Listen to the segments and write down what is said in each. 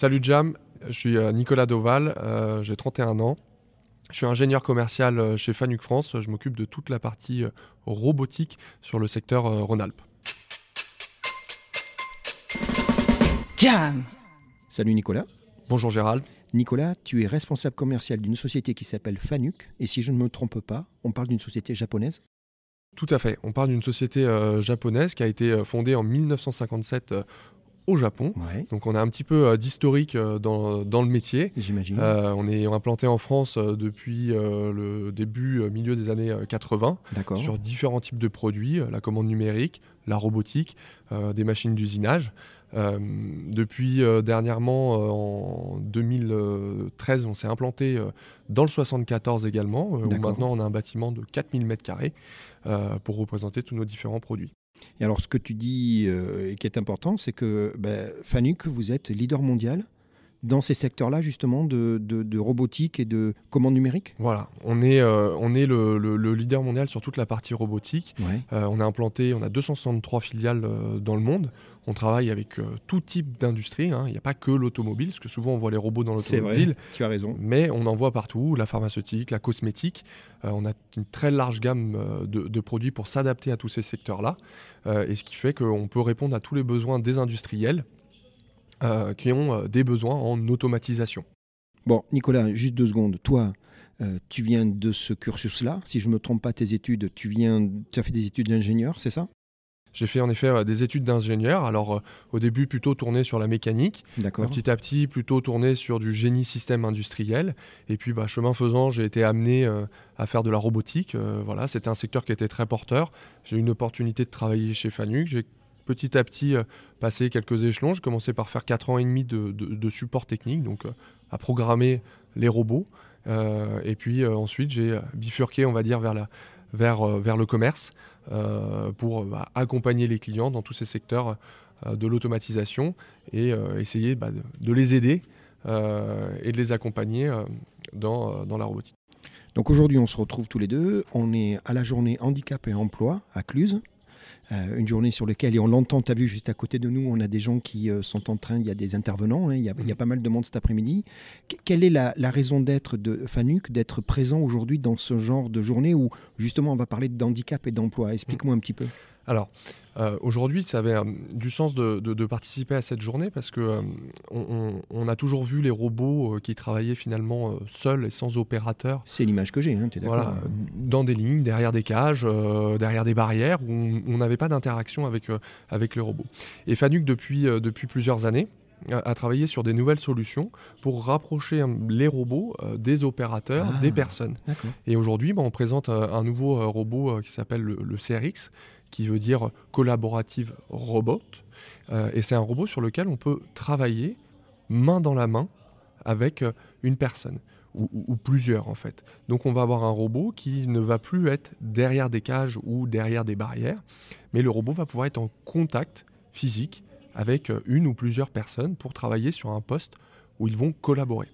Salut Jam, je suis euh, Nicolas Doval, euh, j'ai 31 ans. Je suis ingénieur commercial euh, chez Fanuc France. Je m'occupe de toute la partie robotique sur le secteur Rhône-Alpes. Jam Salut Nicolas. Bonjour Gérald. Nicolas, tu es responsable commercial d'une société qui s'appelle Fanuc. Et si je ne me trompe pas, on parle d'une société japonaise? Tout à fait. On parle d'une société japonaise qui a été fondée en 1957 au Japon. Donc on a un petit peu euh, d'historique euh, dans, dans, le métier. J'imagine. Euh, on est implanté en France depuis le début, milieu des années 80 sur différents types de produits, la commande numérique, la robotique, des machines d'usinage. depuis dernièrement, en 2013, on s'est implanté dans le 74 également, où maintenant on a un bâtiment de 4000 m2 pour représenter tous nos différents produits. Et alors, ce que tu dis euh, et qui est important, c'est que ben, Fanuc, vous êtes leader mondial dans ces secteurs-là, justement, de, robotique et de commande numérique? Voilà, on est, euh, on est le, leader mondial sur toute la partie robotique. Euh, on a implanté, on a 263 filiales dans le monde. On travaille avec tout type d'industrie. Hein. Il n'y a pas que l'automobile, parce que souvent on voit les robots dans l'automobile. tu as raison. Mais on en voit partout, la pharmaceutique, la cosmétique. on a une très large gamme de, de produits pour s'adapter à tous ces secteurs-là. et ce qui fait qu'on peut répondre à tous les besoins des industriels euh, qui ont euh, des besoins en automatisation. Bon, Nicolas, juste deux secondes. Toi, euh, tu viens de ce cursus-là. Si je ne me trompe pas, tes études, tu, viens, tu as fait des études d'ingénieur, c'est ça? J'ai fait en effet des études d'ingénieur. Alors au début plutôt tourné sur la mécanique, petit à petit plutôt tourné sur du génie système industriel. Et puis bah, chemin faisant, j'ai été amené à faire de la robotique. voilà, c'était un secteur qui était très porteur. J'ai eu une opportunité de travailler chez Fanuc. J'ai petit à petit euh, passer quelques échelons. J'ai commencé par faire 4 ans et demi de, support technique, donc euh, à programmer les robots. Euh, et puis ensuite, j'ai bifurqué, on va dire, vers, le commerce pour bah, accompagner les clients dans tous ces secteurs de l'automatisation et essayer bah, de, les aider et de les accompagner dans la robotique. Donc aujourd'hui, on se retrouve tous les deux. On est à la journée handicap et emploi à Cluse. Euh, une journée sur laquelle, et on l'entend, tu as vu juste à côté de nous, on a des gens qui euh, sont en train, il y a des intervenants, hein, il, y a, y, a, pas mal de monde cet après-midi. Quelle est la, raison d'être de Fanuc, d'être présent aujourd'hui dans ce genre de journée où justement on va parler d'handicap et d'emploi? Explique-moi un petit peu. Alors, euh, aujourd'hui, ça avait euh, du sens de, participer à cette journée parce que euh, on, a toujours vu les robots qui travaillaient finalement seuls et sans opérateur. C'est l'image que j'ai, hein, tu es d'accord Dans des lignes, derrière des cages, derrière des barrières, où on n'avait pas d'interaction avec, avec les robots. Et Fanuc, depuis, depuis plusieurs années, a travaillé sur des nouvelles solutions pour rapprocher les robots des opérateurs, ah, des personnes. Et aujourd'hui, bah, on présente un nouveau robot qui s'appelle le, le, CRX, qui veut dire collaborative robot. Euh, et c'est un robot sur lequel on peut travailler main dans la main avec euh, une personne. Ou, plusieurs en fait. Donc on va avoir un robot qui ne va plus être derrière des cages ou derrière des barrières, mais le robot va pouvoir être en contact physique avec euh, une ou plusieurs personnes pour travailler sur un poste où ils vont collaborer.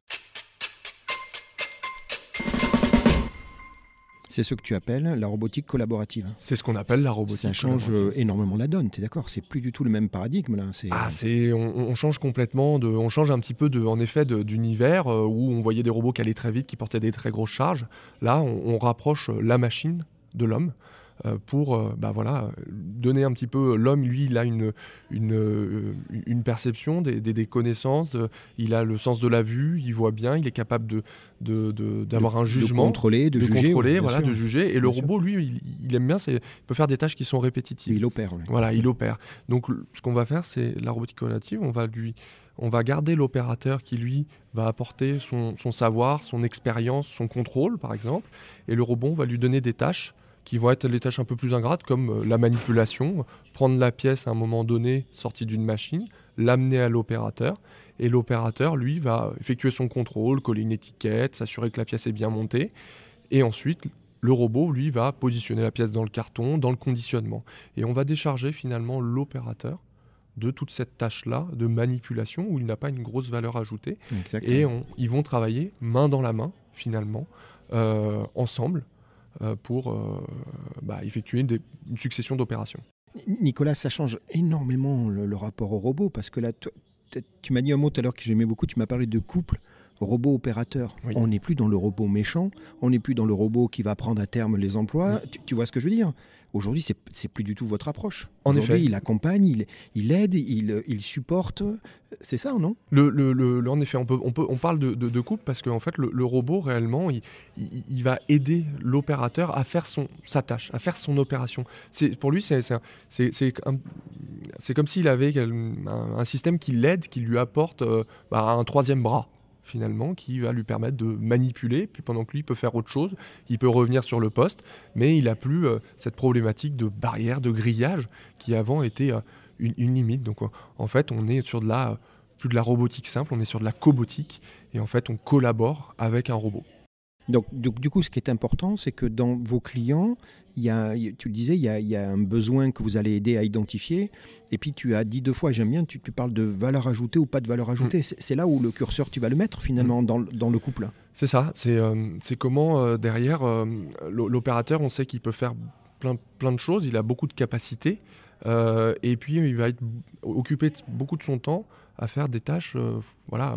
C'est ce que tu appelles la robotique collaborative. C'est ce qu'on appelle la robotique. Ça change énormément la donne, tu es d'accord? C'est plus du tout le même paradigme là. Ah, c'est, on, change complètement, de, on change un petit peu de, en effet d'univers euh, où on voyait des robots qui allaient très vite, qui portaient des très grosses charges. Là, on rapproche la machine de l'homme. Euh, pour euh, bah voilà, donner un petit peu. L'homme, lui, il a une, une, euh, une perception, des, des, connaissances, il a le sens de la vue, il voit bien, il est capable de, d'avoir de, un jugement. De contrôler, de, juger. Contrôler, voilà, de juger. Et le robot, lui, il, aime bien, il peut faire des tâches qui sont répétitives. Il opère. Voilà, il opère. Donc, ce qu'on va faire, c'est la robotique collaborative, on va lui on va garder l'opérateur qui, lui, va apporter son, son savoir, son expérience, son contrôle, par exemple, et le robot va lui donner des tâches qui vont être les tâches un peu plus ingrates comme euh, la manipulation, prendre la pièce à un moment donné sortie d'une machine, l'amener à l'opérateur, et l'opérateur, lui, va effectuer son contrôle, coller une étiquette, s'assurer que la pièce est bien montée, et ensuite, le robot, lui, va positionner la pièce dans le carton, dans le conditionnement. Et on va décharger finalement l'opérateur de toute cette tâche-là de manipulation où il n'a pas une grosse valeur ajoutée. Et ils vont travailler main dans la main, finalement, euh, ensemble, pour euh, bah, effectuer une, succession d'opérations. Nicolas, ça change énormément le, rapport au robot parce que là, tu m'as dit un mot tout à l'heure que j'aimais beaucoup, tu m'as parlé de couple robot opérateur. On n'est plus dans le robot méchant, on n'est plus dans le robot qui va prendre à terme les emplois. Tu, vois ce que je veux dire? Aujourd'hui, c'est, c'est plus du tout votre approche. En effet. il accompagne, il, il aide, il, il, supporte. C'est ça, non? Le, le, le, En effet, on, peut, on, peut, on parle de, de, couple parce qu'en fait, le, robot, réellement, il, il, va aider l'opérateur à faire son, sa tâche, à faire son opération. C'est, pour lui, c'est, c'est, c'est, c'est comme s'il avait un, système qui l'aide, qui lui apporte euh, bah, un troisième bras finalement, qui va lui permettre de manipuler, puis pendant que lui peut faire autre chose, il peut revenir sur le poste, mais il n'a plus euh, cette problématique de barrière, de grillage, qui avant était euh, une, limite. Donc en fait, on est sur de la, plus de la robotique simple, on est sur de la cobotique, et en fait, on collabore avec un robot. Donc, du, coup, ce qui est important, c'est que dans vos clients, il y a, tu le disais, il y, a, un besoin que vous allez aider à identifier. Et puis, tu as dit deux fois, j'aime bien, tu, parles de valeur ajoutée ou pas de valeur ajoutée. Mm. C'est là où le curseur, tu vas le mettre finalement mm. dans, le couple. C'est ça. C'est euh, comment, euh, derrière, euh, l'opérateur, on sait qu'il peut faire plein, plein de choses. Il a beaucoup de capacités. et puis, il va être occupé beaucoup de son temps à faire des tâches, voilà,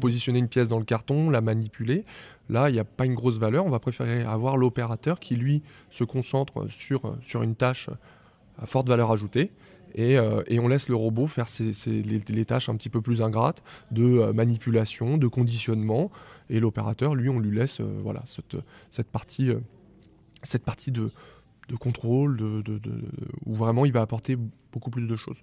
positionner une pièce dans le carton, la manipuler. Là, il n'y a pas une grosse valeur. On va préférer avoir l'opérateur qui, lui, se concentre sur, sur une tâche à forte valeur ajoutée. Et, euh, on laisse le robot faire les, tâches un petit peu plus ingrates de euh, manipulation, de conditionnement. Et l'opérateur, lui, on lui laisse euh, voilà, cette, cette, partie, cette partie de, de contrôle, de, où vraiment il va apporter beaucoup plus de choses.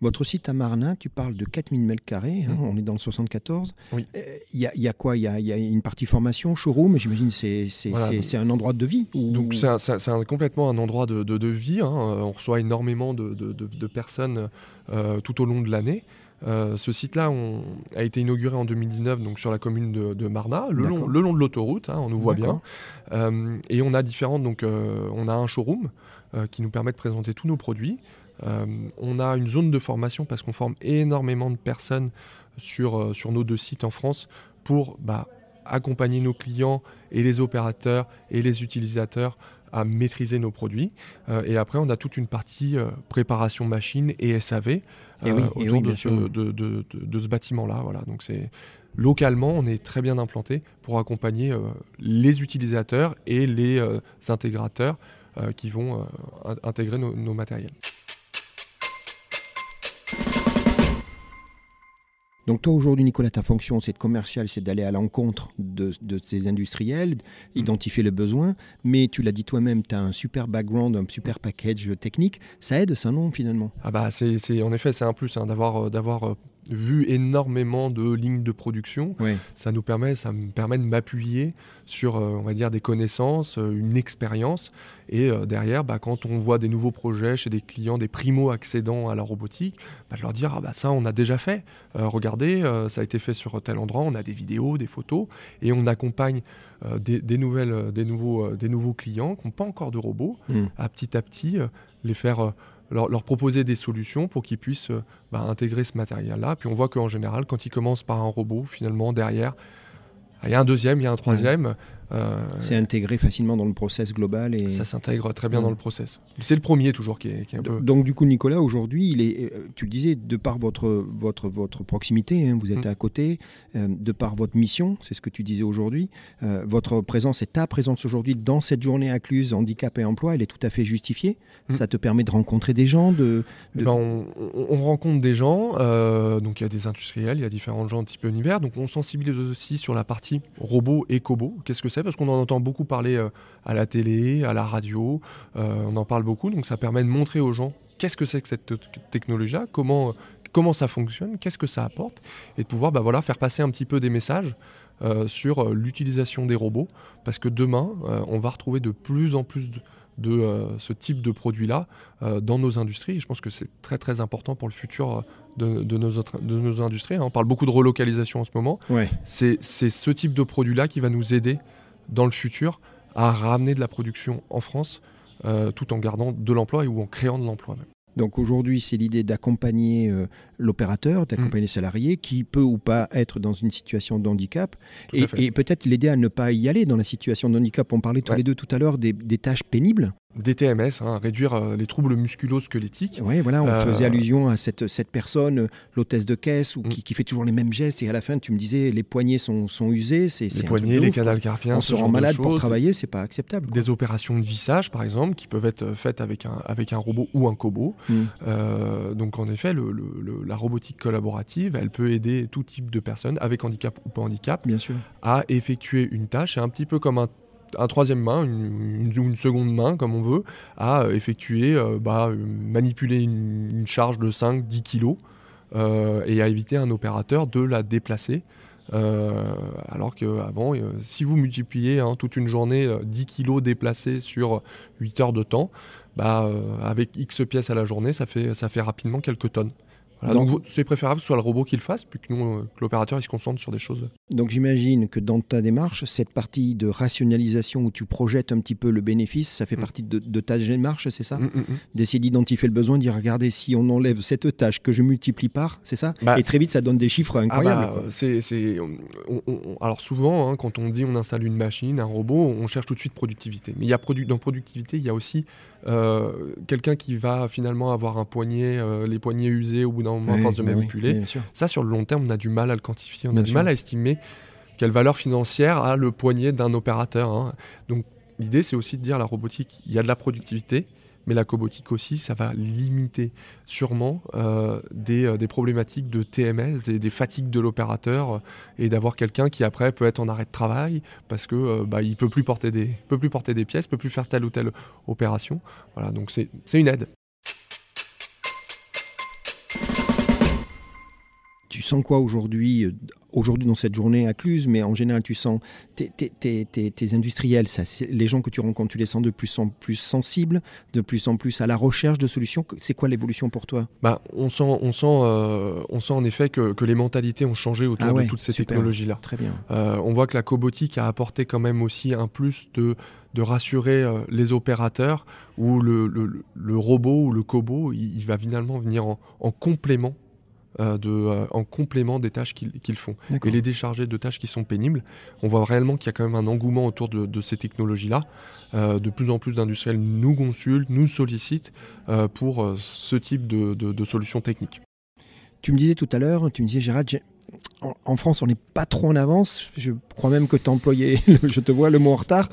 Votre site à Marnin, tu parles de 4000 m2, hein, on est dans le 74. Il y, a quoi? Il y, a, une partie formation, showroom, j'imagine c'est c'est un endroit de vie Donc c'est complètement un endroit de, de, vie. Hein. On reçoit énormément de, personnes euh, tout au long de l'année. Euh, ce site-là a été inauguré en 2019 donc sur la commune de, Marna, le long, le long, de l'autoroute, hein, on nous voit bien. Euh, et on a différentes, donc on a un showroom qui nous permet de présenter tous nos produits. Euh, on a une zone de formation parce qu'on forme énormément de personnes sur, euh, sur nos deux sites en France pour bah, accompagner nos clients et les opérateurs et les utilisateurs à maîtriser nos produits. Euh, et après, on a toute une partie préparation machine et SAV autour de, ce, bâtiment-là. Voilà. Donc c'est localement, on est très bien implanté pour accompagner les utilisateurs et les intégrateurs qui vont intégrer nos matériels. Donc toi aujourd'hui Nicolas, ta fonction c'est de commercial, c'est d'aller à l'encontre de, de, ces industriels, mm. identifier le besoin, mais tu l'as dit toi-même, tu as un super background, un super package technique, ça aide ça non finalement? Ah bah c'est, en effet c'est un plus hein, d'avoir, euh, d'avoir euh, vu énormément de lignes de production. Ça nous permet, ça me permet de m'appuyer sur, euh, on va dire, des connaissances, euh, une expérience. Et euh, derrière, bah, quand on voit des nouveaux projets chez des clients, des primo-accédants à la robotique, bah, de leur dire, ah bah ça, on a déjà fait. regardez, ça a été fait sur tel endroit, on a des vidéos, des photos, et on accompagne des, nouvelles, des, nouveaux, des nouveaux clients qui n'ont pas encore de robots, hmm. à petit à petit les faire leur, proposer des solutions pour qu'ils puissent euh, bah, intégrer ce matériel-là. Puis on voit qu'en général, quand ils commencent par un robot, finalement, derrière, il y a un deuxième, il y a un troisième. Euh, c'est intégré facilement dans le process global. Et... Ça s'intègre très bien dans le process. C'est le premier toujours qui est, un peu... Donc du coup, Nicolas, aujourd'hui, il est, euh, tu le disais, de par votre, votre, votre proximité, hein, vous êtes mm. à côté, euh, de par votre mission, c'est ce que tu disais aujourd'hui, votre présence et ta présence aujourd'hui dans cette journée incluse handicap et emploi, elle est tout à fait justifiée. Mm. Ça te permet de rencontrer des gens de, eh ben, on, on, rencontre des gens, donc il y a des industriels, il y a différents gens de type univers, donc on sensibilise aussi sur la partie robot et cobo. Qu'est-ce que c'est Parce qu'on en entend beaucoup parler euh, à la télé, à la radio, euh, on en parle beaucoup, donc ça permet de montrer aux gens qu'est-ce que c'est que cette technologie-là, comment, comment ça fonctionne, qu'est-ce que ça apporte, et de pouvoir bah, voilà, faire passer un petit peu des messages euh, sur l'utilisation des robots, parce que demain, on va retrouver de plus en plus de, de ce type de produit-là dans nos industries. je pense que c'est très très important pour le futur de, nos, autres, de nos industries. Hein. On parle beaucoup de relocalisation en ce moment. C'est ce type de produit-là qui va nous aider dans le futur à ramener de la production en France euh, tout en gardant de l'emploi ou en créant de l'emploi même. Donc aujourd'hui, c'est l'idée d'accompagner euh, l'opérateur, d'accompagner le mm. salarié qui peut ou pas être dans une situation de handicap et, peut-être l'aider à ne pas y aller dans la situation de handicap. On parlait tous les deux tout à l'heure des, tâches pénibles. Des TMS, hein, réduire euh, les troubles musculo-squelettiques. Oui, voilà, on euh, faisait allusion à cette, cette personne, l'hôtesse de caisse, ou mm. qui, fait toujours les mêmes gestes, et à la fin, tu me disais, les poignets sont, sont usés. C'est, les poignets, les canals carpiens. On se rend malade pour travailler, c'est pas acceptable. Des opérations de vissage, par exemple, qui peuvent être faites avec un, avec un robot ou un cobo. Mm. Euh, donc, en effet, le, la robotique collaborative, elle peut aider tout type de personnes, avec handicap ou pas handicap, Bien sûr. à effectuer une tâche. C'est un petit peu comme un un troisième main, une, seconde main, comme on veut, à euh, effectuer, euh, bah, manipuler une, charge de 5-10 kg euh, et à éviter un opérateur de la déplacer. alors qu'avant, si vous multipliez hein, toute une journée 10 kg déplacés sur 8 heures de temps, bah, avec X pièces à la journée, ça fait rapidement quelques tonnes donc, c'est préférable que ce soit le robot qui le fasse, puis que, nous, euh, que l'opérateur il se concentre sur des choses. Donc j'imagine que dans ta démarche, cette partie de rationalisation où tu projettes un petit peu le bénéfice, ça fait mm. partie de, ta démarche, c'est ça mm, mm, D'essayer d'identifier le besoin, de dire regardez, si on enlève cette tâche que je multiplie par, c'est ça bah, Et très vite, ça donne des chiffres ah incroyables. bah, c'est, alors souvent, hein, quand on dit on installe une machine, un robot, on cherche tout de suite productivité. Mais il y a produ dans productivité, il y a aussi euh, quelqu'un qui va finalement avoir un poignet, euh, les poignets usés au bout d'un force de bah manipuler. ça, sur le long terme, on a du mal à le quantifier, on a du mal à estimer quelle valeur financière a le poignet d'un opérateur. Hein. Donc l'idée, c'est aussi de dire la robotique, il y a de la productivité, mais la cobotique aussi, ça va limiter sûrement euh, euh, des, problématiques de TMS et des fatigues de l'opérateur euh, et d'avoir quelqu'un qui après peut être en arrêt de travail parce que bah, il peut plus porter des peut plus porter des pièces, peut plus faire telle ou telle opération. Voilà, donc c'est une aide. Tu sens quoi aujourd'hui, euh, aujourd'hui dans cette journée à Cluse, mais en général, tu sens tes, tes, industriels, ça, les gens que tu rencontres, tu les sens de plus en plus sensibles, de plus en plus à la recherche de solutions. C'est quoi l'évolution pour toi? Bah, on, sent, on, sent, euh, on sent en effet que, que, les mentalités ont changé autour ah de toutes ces technologies-là. Très bien. Euh, on voit que la cobotique a apporté quand même aussi un plus de de rassurer les opérateurs où le, le, robot ou le cobo, il, va finalement venir en, en complément euh, de, euh, en complément des tâches qu'ils font. Et les décharger de tâches qui sont pénibles. On voit réellement qu'il y a quand même un engouement autour de, ces technologies-là. Euh, de plus en plus d'industriels nous consultent, nous sollicitent pour ce type de, de solutions techniques. Tu me disais tout à l'heure, tu me disais Gérard, en, France, on n'est pas trop en avance. Je crois même que tu employé, je te vois, le mot en retard.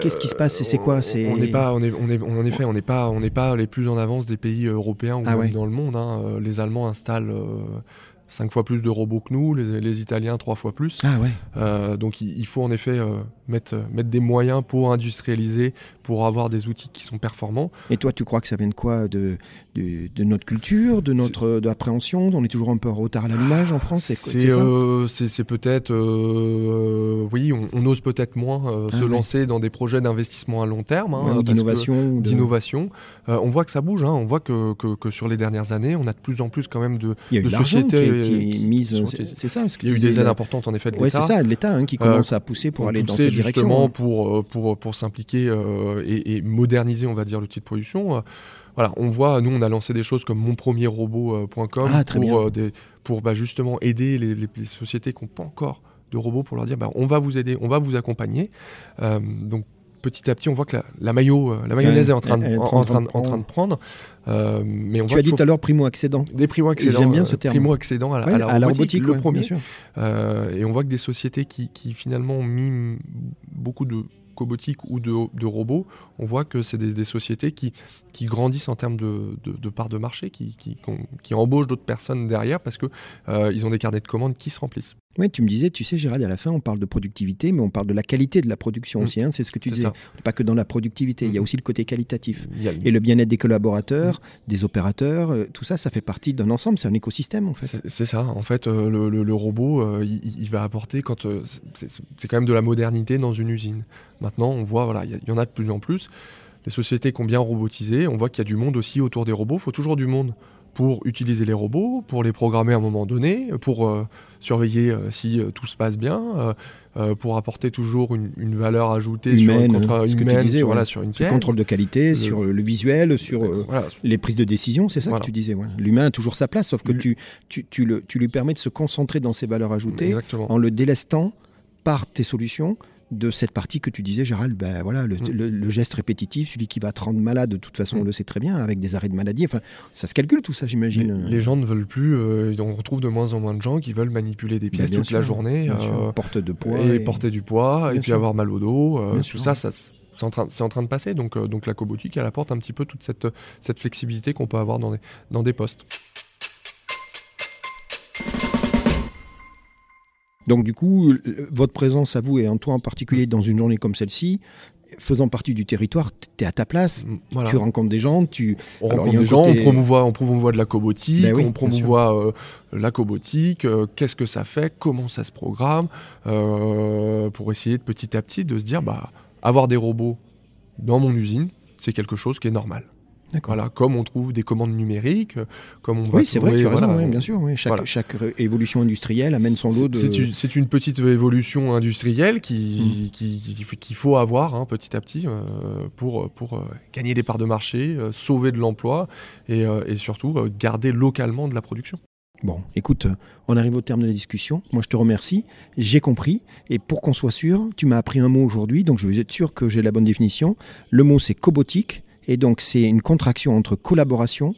Qu'est-ce qui se passe C'est quoi On n'est pas, on est, on est, en effet, on n'est pas, on n'est pas les plus en avance des pays européens ou ah dans le monde. Hein. Les Allemands installent euh, cinq fois plus de robots que nous, les, Italiens trois fois plus. Ah ouais. Euh, donc il, faut en effet euh, mettre, mettre des moyens pour industrialiser, pour avoir des outils qui sont performants. Et toi, tu crois que ça vient de quoi de, de, notre culture, de notre de appréhension On est toujours un peu en retard à l'allumage en France C'est euh, peut-être, oui, on, ose peut-être moins ah se lancer dans des projets d'investissement à long terme. Hein, d'innovation. D'innovation. on voit que ça bouge, hein, on voit que, que, sur les dernières années, on a de plus en plus quand même de, de sociétés mise. C'est ça. Il y a eu des aides importantes en effet de l'État. Oui, c'est ça, l'État hein, qui commence euh, à pousser pour aller dans cette direction. Justement pour, euh, pour, pour s'impliquer euh, et, moderniser, on va dire, l'outil de production. Voilà, on voit, nous, on a lancé des choses comme monpremierrobot.com ah, pour, des, pour bah, justement aider les, les, sociétés qui n'ont pas encore de robots pour leur dire bah, on va vous aider, on va vous accompagner. donc petit à petit, on voit que la, maillot, la mayonnaise est en train de, en, train, en train de prendre. Euh, mais on tu as dit tout à l'heure primo-accédant. Des primo-accédants. J'aime bien ce terme. Primo-accédant à, la robotique, le premier. Euh, et on voit que des sociétés qui, qui finalement ont mis beaucoup de cobotique ou de, de, robots, on voit que c'est des, sociétés qui, qui grandissent en termes de, de, de parts de marché, qui, qui, qui embauchent d'autres personnes derrière parce qu'ils euh, ils ont des carnets de commandes qui se remplissent. Oui, tu me disais, tu sais, Gérald, à la fin, on parle de productivité, mais on parle de la qualité de la production mmh. aussi. Hein, c'est ce que tu disais. Pas que dans la productivité, il y a mmh. aussi le côté qualitatif. Et le bien-être des collaborateurs, mmh. des opérateurs, euh, tout ça, ça fait partie d'un ensemble. C'est un écosystème, en fait. C'est ça. En fait, euh, le, robot, euh, il, va apporter quand c'est quand même de la modernité dans une usine. Maintenant, on voit, voilà, il y, en a de plus en plus. Les sociétés qui ont bien robotisé, on voit qu'il y a du monde aussi autour des robots. Il faut toujours du monde pour utiliser les robots, pour les programmer à un moment donné, pour euh, surveiller euh, si euh, tout se passe bien, pour apporter toujours une, valeur ajoutée humaine, sur, contre, humaine, sur, voilà, sur une. Le contrôle de qualité, sur le visuel, sur les prises de décision, c'est ça que tu disais. L'humain a toujours sa place, sauf que tu, tu, tu, le, tu lui permets de se concentrer dans ses valeurs ajoutées en le délestant par tes solutions de cette partie que tu disais, Gérald, ben voilà, le, Mm. le- le geste répétitif, celui qui va te rendre malade, de toute façon, on Mm. le sait très bien, avec des arrêts de maladie. Enfin, ça se calcule tout ça, j'imagine. les gens ne veulent plus, euh, on retrouve de moins en moins de gens qui veulent manipuler des Ben, pièces bien toute la journée euh, porte de poids. et, et- porter du poids et puis sûr. avoir mal au dos. euh, tout sûr. ça, ça c'est en, train, c'est en train de passer. Donc, donc la cobotique, elle apporte un petit peu toute cette, cette flexibilité qu'on peut avoir dans des, dans des postes. Donc du coup, votre présence à vous et en toi en particulier dans une journée comme celle-ci, faisant partie du territoire, tu es à ta place, Mm, Voilà. tu rencontres des gens, tu... On Alors, rencontre des gens, côté- on promouvoit, on promouvoit de la cobotique, Ben oui, on promouvoit euh, la cobotique, euh, qu'est-ce que ça fait, comment ça se programme, euh, pour essayer de petit à petit de se dire, bah, avoir des robots dans mon usine, c'est quelque chose qui est normal. Voilà, comme on trouve des commandes numériques, euh, comme on va Oui, c'est vrai, tu as raison, voilà, oui, on- bien sûr. oui. Chaque, voilà. chaque ré- évolution industrielle amène son lot de... C'est une, petite évolution industrielle Mm. qui, qui- qui- qu'il faut avoir hein, petit à petit euh, pour, pour euh, gagner des parts de marché, euh, sauver de l'emploi et, euh, et surtout euh, garder localement de la production. Bon, écoute, euh, on arrive au terme de la discussion. Moi, je te remercie. J'ai compris. Et pour qu'on soit sûr, tu m'as appris un mot aujourd'hui, donc je veux être sûr que j'ai la bonne définition. Le mot, c'est cobotique. Et donc, c'est une contraction entre collaboration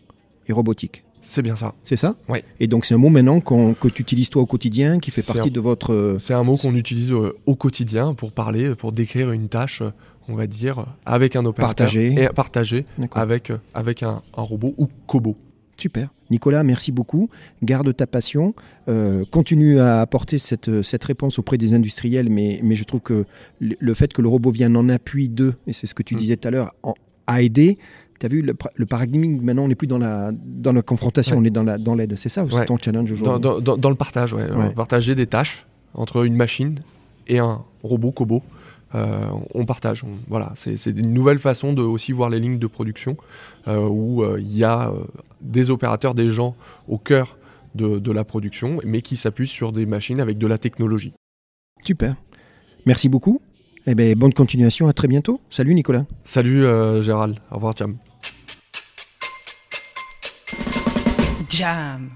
et robotique. C'est bien ça. C'est ça? Oui. Et donc, c'est un mot maintenant que tu utilises toi au quotidien, qui fait partie un- de votre. euh, C'est un mot qu'on utilise euh, au quotidien pour parler, pour décrire une tâche, euh, on va dire, avec un opérateur. Partagé. Et partagé avec, avec un, un robot ou cobo. Super. Nicolas, merci beaucoup. Garde ta passion. Euh, continue à apporter cette, cette réponse auprès des industriels, mais, mais je trouve que le le fait que le robot vienne en appui d'eux, et c'est ce que tu Mm. disais tout à l'heure, en- a aidé. Tu as vu, le, le paradigme, maintenant, on n'est plus dans la, dans la confrontation, Ouais. on est dans la- dans l'aide. c'est ça aussi Ouais. ton challenge aujourd'hui? Dans- dans- dans le partage, ouais. Partager des tâches entre une machine et un robot cobo. Euh, on partage. on- voilà, c'est c'est une nouvelle façon de aussi voir les lignes de production euh, où euh, il y a des opérateurs, des gens au cœur de, de la production, mais qui s'appuient sur des machines avec de la technologie. Super. Merci beaucoup. Eh ben, bonne continuation. À très bientôt. Salut, Nicolas. Salut euh, Gérald, au revoir Cham. Jam.